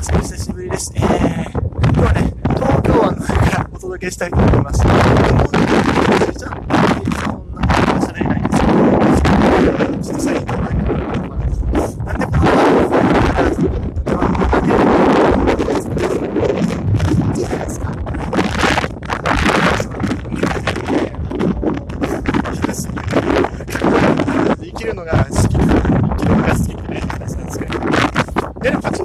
皆さんお久しぶりです。えー、今日はね、東京湾の方からお届けしたいと思います。本当に、実は、そんなこと喋れないんですけど、ちょっと最近なんでこのなんでこのなんでいいじゃないですか。生きるのが好き生きるのが好きってね話なんですけどいやでも普通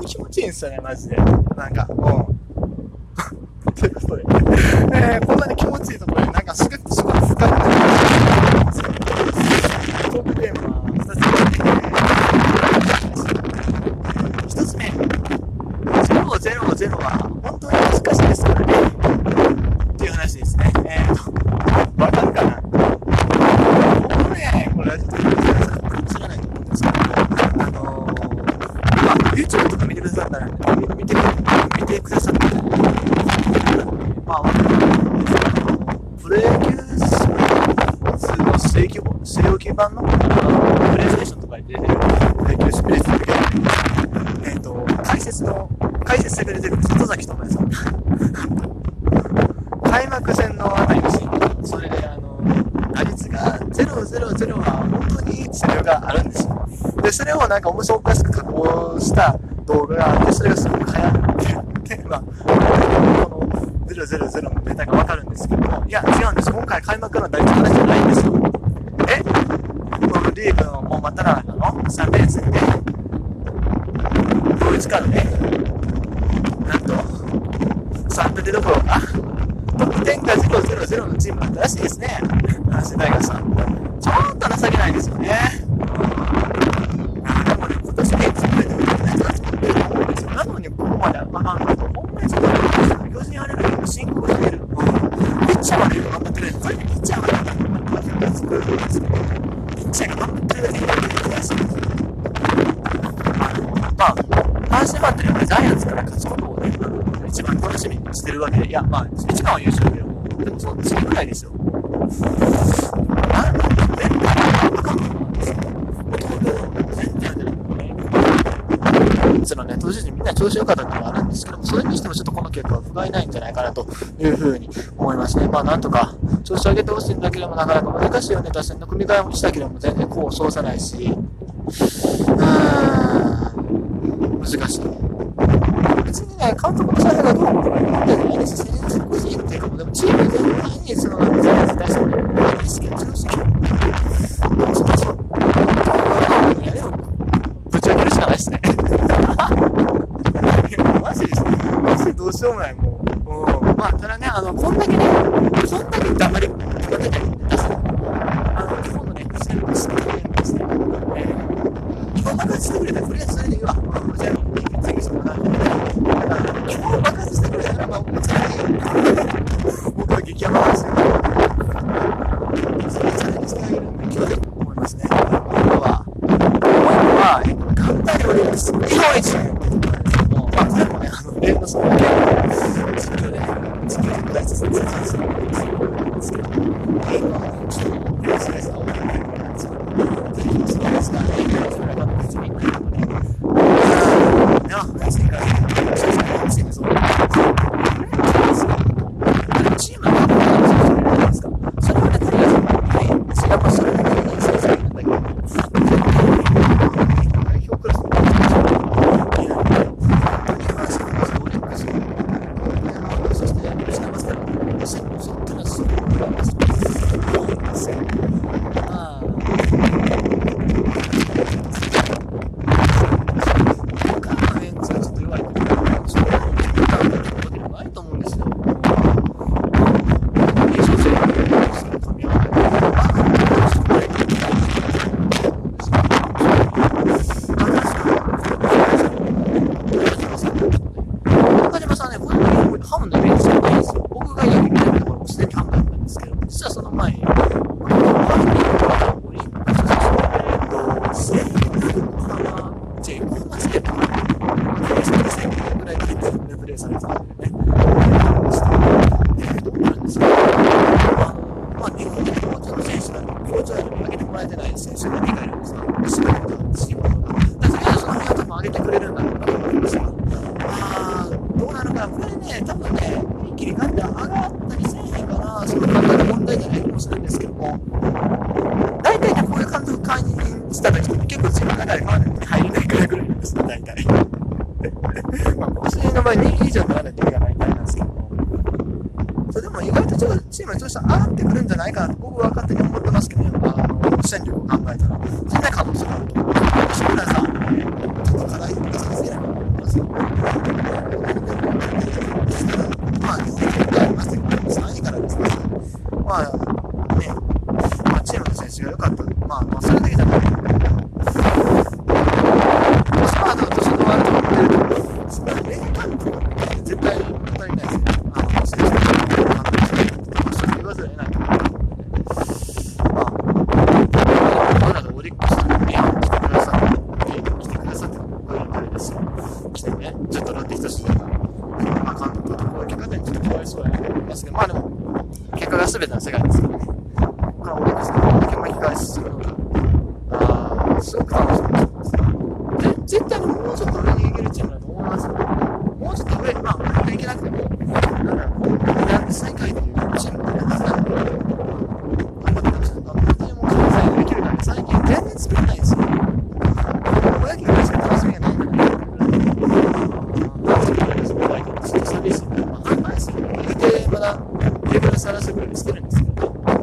に気持ちいいんですよねマジで。なんかもう。ということで、えー、こんなに気持ちいいところでなんかすぐすごい深くなるんですよトークテーマは2つ目。1つ目000は本当に難しいですからねっていう話ですね。えーと。わかるかな僕ね、これはちょっと知らないと思うんですけど、あのー、まあ、YouTube とから、見て見てくださったら、まあ、わかるんですけど、プロ野球の正規正規版のあのプレイステーションとかに出てるプロ野球スピリッツのえっ、ー、と、解説の、解説してくれてる里崎智也さん。開幕戦のあたりのシーン、それであの、打率が000は本当にいいセリフがあるんですよ。で、それをなんか面白おかしく加工した動画があって、それがすごく流行ってで、まあ、この000のネタがわかるんですけども、いや、違うんです。今回開幕の打率話じゃないんですよ。えこのリーグのもうまたら中の3連戦で、ドイツからね、なんと、3分でどころか、得点が000のチームだったらしいですね。阪神大学さん。ちょっと情けないですよね。あでもね、今年ね、作れてるやつが作ってると思うんですよ。なのに、ここまで上がると、ほんまにちょっと、巨人アレルギーの進行してる。ピッチャーまで頑張ってくれる。これね、ピッチャーまで頑張ってくれる。作るんですけど、ピッチャーが頑張ってるだけで悔しい。あの、まあ、阪神ファンってやっぱジャイアンツから勝つことをね、一番楽しみにしてるわけで、いや、まあ、一番は優勝だけど、でもその次ぐらいですよ。なんで、あかんのそのね、投手陣みんな調子良かったってのもあるんですけども、それにしてもちょっとこの結果は不甲斐ないんじゃないかなというふうに思いますね。まあなんとか、調子上げてほしいんだけども、なかなか難しいよね。打線の組み替えもしたけども、全然功を奏さないし、うーん、難しい。別にね、監督の采配がどうこうとか言ってないですし、選手個人っていうかも、でもチーム全体にその、なんか絶対そうないですけど、調子が、そうそう、やれよ、ぶち上げるしかないですね。いや、マジですね。マジでどうしようもない、も。ん。まあ、ただね、あの、こんだけね、そんだけ黙り、黙ってたり出すの。あの、日本のね、試合をしてくれまして、えー、今爆発してくれたら、とりあえずそれでいいわ。じゃあ、次その感じで。今日爆発してくれたら、まあ、もうそれでいい。僕は激ヤバですよ。使えるんだけどいますね。今は、もう一個は、えっと、簡単にオリックス、日本一もう、まあ、これもね、あの、例のその、実況で、実況で大切に説明するんですけど、え今はね、ちょっと、プレスレスが多いんですけど、そうですからね、それが別に、いや、別にか、そうですね、チームそうチームがどうなんですかそれはね、とりあえず、はい、やっぱそれだけでいい選手なんだけど、代表クラスのいや、今、その、オリックス、そして、してますから、シンプル、そっちのすごい思います。多いんですよ。まあ、他のメンツがちょっと弱いことが、そういうことでもないと思うんですよ。優勝するその神は、まあ、そこで、中島さんね、これハムのイベントじゃないんですよ。僕が野球見てるところもすでにハムだったんですけど、実はその前問題じゃない気もするんですけども、大体ね、こういう監督会にした時って結構自分の中でまだ入れないくらいぐらなんですね、大体。まあ、今年の場合2位以上にならないといけないみたいなんですけども、それでも意外とちょっとチームの調子上がってくるんじゃないかなと僕は勝手に思ってますけど、ね、まあ、あ、戦力を考えたら、全然可能性があると思う。西村さん、ちょっと課題がさせないと思いますよ。大呀結果が全ての世界ですからね。これオリックスの本拠巻き返するのが、あすごく楽しい。探してくれる人なんですけど、ね、